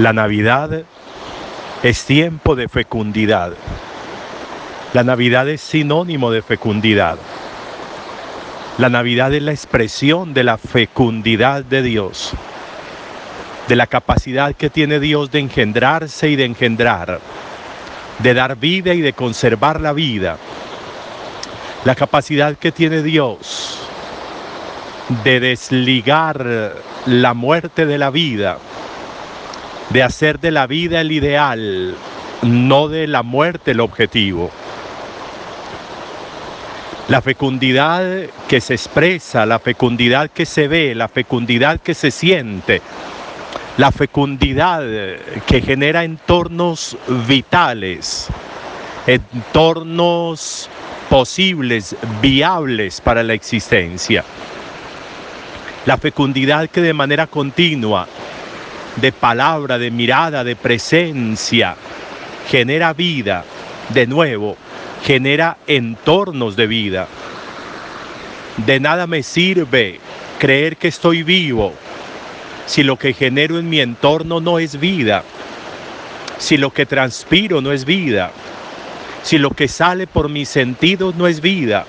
La Navidad es tiempo de fecundidad. La Navidad es sinónimo de fecundidad. La Navidad es la expresión de la fecundidad de Dios, de la capacidad que tiene Dios de engendrarse y de engendrar, de dar vida y de conservar la vida, la capacidad que tiene Dios de desligar la muerte de la vida, de hacer de la vida el ideal, no de la muerte el objetivo. La fecundidad que se expresa, la fecundidad que se ve, la fecundidad que se siente, la fecundidad que genera entornos vitales, entornos posibles, viables para la existencia. La fecundidad que de manera continua de palabra, de mirada, de presencia, genera vida, de nuevo, genera entornos de vida. De nada me sirve creer que estoy vivo si lo que genero en mi entorno no es vida, si lo que transpiro no es vida, si lo que sale por mis sentidos no es vida,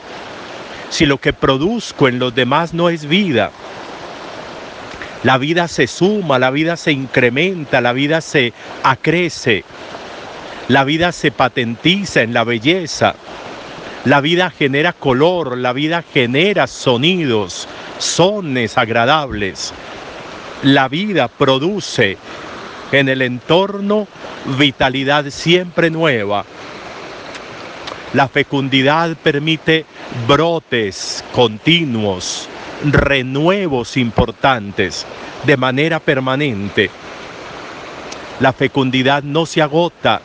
si lo que produzco en los demás no es vida. La vida se suma, la vida se incrementa, la vida se acrece, la vida se patentiza en la belleza, la vida genera color, la vida genera sonidos, sones agradables. La vida produce en el entorno vitalidad siempre nueva. La fecundidad permite brotes continuos, renuevos importantes de manera permanente. La fecundidad no se agota,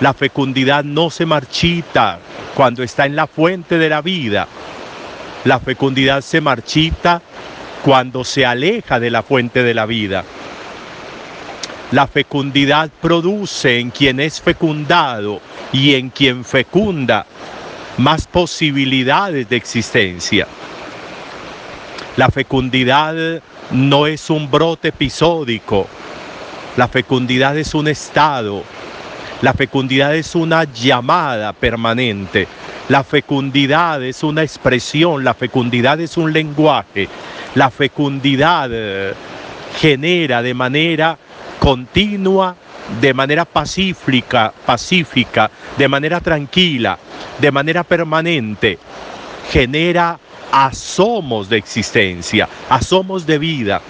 la fecundidad no se marchita cuando está en la fuente de la vida. La fecundidad se marchita cuando se aleja de la fuente de la vida. La fecundidad produce en quien es fecundado y en quien fecunda más posibilidades de existencia. La fecundidad no es un brote episódico, la fecundidad es un estado, la fecundidad es una llamada permanente, la fecundidad es una expresión, la fecundidad es un lenguaje, la fecundidad eh, genera de manera continua, de manera pacífica, pacífica, de manera tranquila, de manera permanente, genera asomos de existencia, asomos de vida.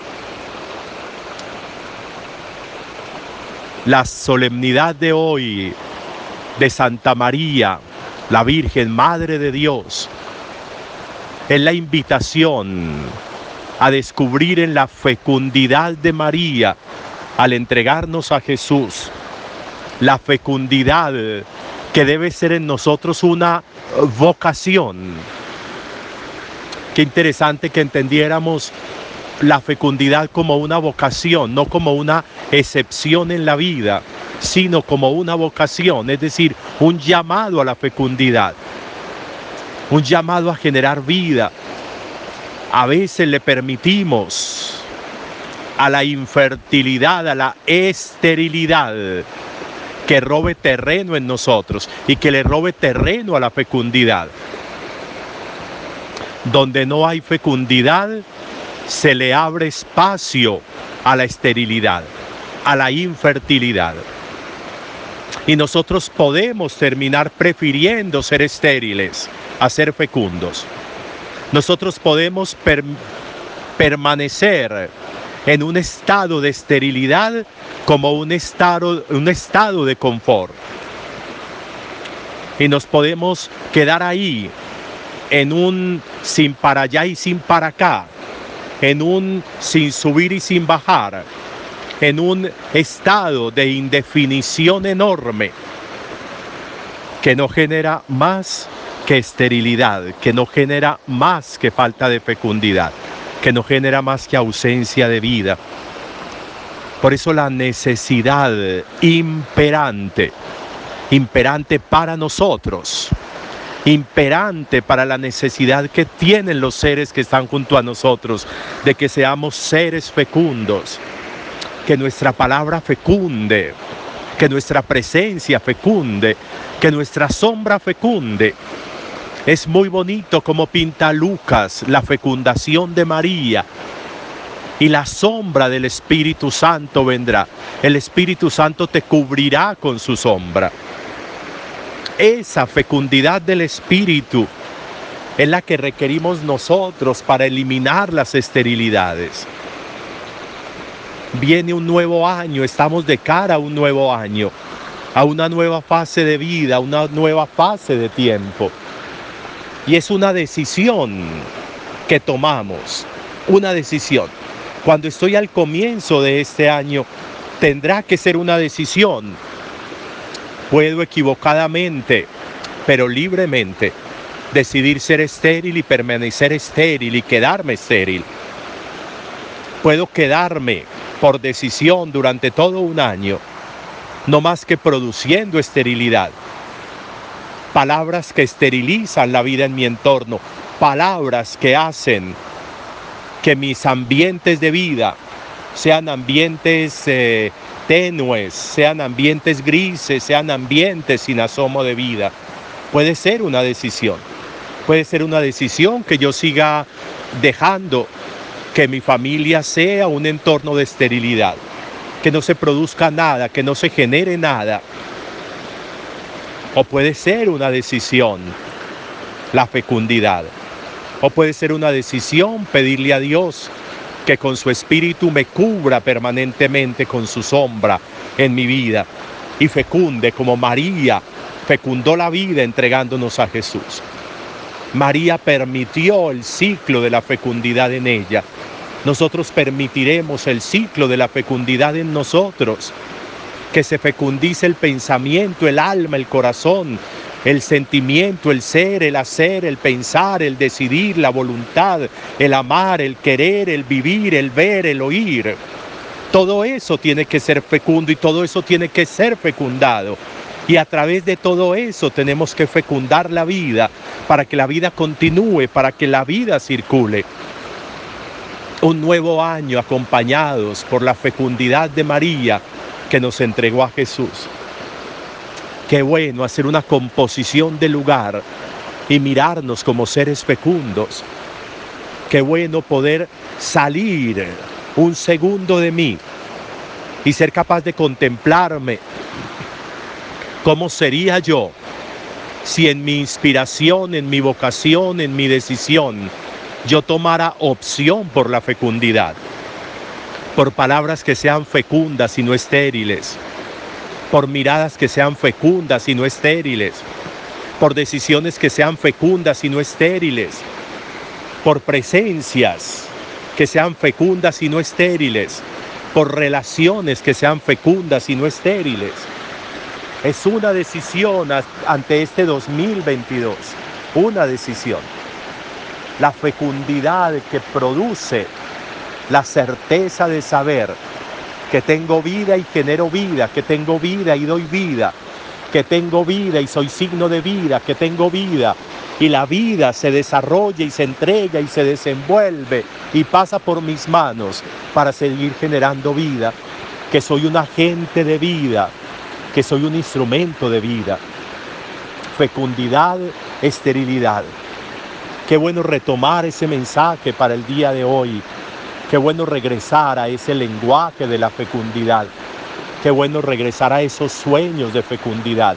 La solemnidad de hoy de Santa María, la Virgen Madre de Dios, es la invitación a descubrir en la fecundidad de María, al entregarnos a Jesús, la fecundidad que debe ser en nosotros una vocación Qué interesante que entendiéramos la fecundidad como una vocación, no como una excepción en la vida, sino como una vocación, es decir, un llamado a la fecundidad, un llamado a generar vida. A veces le permitimos a la infertilidad, a la esterilidad, que robe terreno en nosotros y que le robe terreno a la fecundidad. Donde no hay fecundidad, se le abre espacio a la esterilidad, a la infertilidad. Y nosotros podemos terminar prefiriendo ser estériles a ser fecundos. Nosotros podemos permanecer en un estado de esterilidad como un estado, un estado de confort. Y nos podemos quedar ahí en un sin para allá y sin para acá, en un sin subir y sin bajar, en un estado de indefinición enorme que no genera más que esterilidad, que no genera más que falta de fecundidad, que no genera más que ausencia de vida. Por eso la necesidad imperante, imperante para nosotros, imperante para la necesidad que tienen los seres que están junto a nosotros, de que seamos seres fecundos, que nuestra palabra fecunde, que nuestra presencia fecunde, que nuestra sombra fecunde. Es muy bonito como pinta Lucas la fecundación de María. Y la sombra del Espíritu Santo vendrá. El Espíritu Santo te cubrirá con su sombra. Esa fecundidad del Espíritu es la que requerimos nosotros para eliminar las esterilidades. Viene un nuevo año, estamos de cara a un nuevo año, a una nueva fase de vida, a una nueva fase de tiempo. Y es una decisión que tomamos, una decisión. Cuando estoy al comienzo de este año, tendrá que ser una decisión. Puedo equivocadamente, pero libremente, decidir ser estéril y permanecer estéril y quedarme estéril. Puedo quedarme por decisión durante todo un año, no más que produciendo esterilidad. Palabras que esterilizan la vida en mi entorno, palabras que hacen que mis ambientes de vida sean ambientes eh, tenues, sean ambientes grises, sean ambientes sin asomo de vida. Puede ser una decisión. Puede ser una decisión que yo siga dejando que mi familia sea un entorno de esterilidad, que no se produzca nada, que no se genere nada. O puede ser una decisión, la fecundidad. O puede ser una decisión pedirle a Dios que con su espíritu me cubra permanentemente con su sombra en mi vida y fecunde como María fecundó la vida entregándonos a Jesús. María permitió el ciclo de la fecundidad en ella. Nosotros permitiremos el ciclo de la fecundidad en nosotros. Que se fecundice el pensamiento, el alma, el corazón, el sentimiento, el ser, el hacer, el pensar, el decidir, la voluntad, el amar, el querer, el vivir, el ver, el oír. Todo eso tiene que ser fecundo y todo eso tiene que ser fecundado. Y a través de todo eso tenemos que fecundar la vida para que la vida continúe, para que la vida circule. Un nuevo año acompañados por la fecundidad de María que nos entregó a Jesús. Qué bueno hacer una composición de lugar y mirarnos como seres fecundos. Qué bueno poder salir un segundo de mí y ser capaz de contemplarme ¿Cómo sería yo si en mi inspiración, en mi vocación, en mi decisión, yo tomara opción por la fecundidad? Por palabras que sean fecundas y no estériles, por miradas que sean fecundas y no estériles, por decisiones que sean fecundas y no estériles, por presencias que sean fecundas y no estériles, por relaciones que sean fecundas y no estériles es una decisión ante este 2022, una decisión. La fecundidad que produce la certeza de saber que tengo vida y genero vida, que tengo vida y doy vida, que tengo vida y soy signo de vida, que tengo vida y la vida se desarrolla y se entrega y se desenvuelve y pasa por mis manos para seguir generando vida, que soy un agente de vida, que soy un instrumento de vida. Fecundidad, esterilidad. Qué bueno retomar ese mensaje para el día de hoy. Qué bueno regresar a ese lenguaje de la fecundidad. Qué bueno regresar a esos sueños de fecundidad.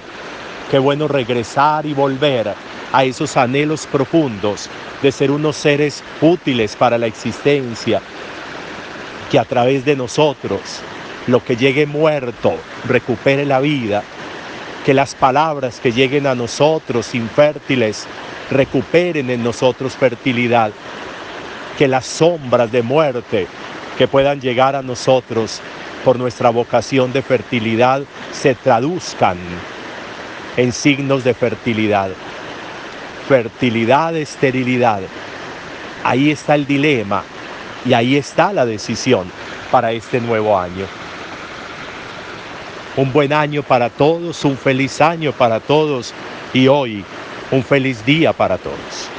Qué bueno regresar y volver a esos anhelos profundos de ser unos seres útiles para la existencia, que a través de nosotros lo que llegue muerto recupere la vida, que las palabras que lleguen a nosotros infértiles recuperen en nosotros fertilidad, que las sombras de muerte que puedan llegar a nosotros por nuestra vocación de fertilidad se traduzcan en signos de fertilidad. Fertilidad, esterilidad. Ahí está el dilema y ahí está la decisión para este nuevo año. Un buen año para todos, un feliz año para todos y hoy un feliz día para todos.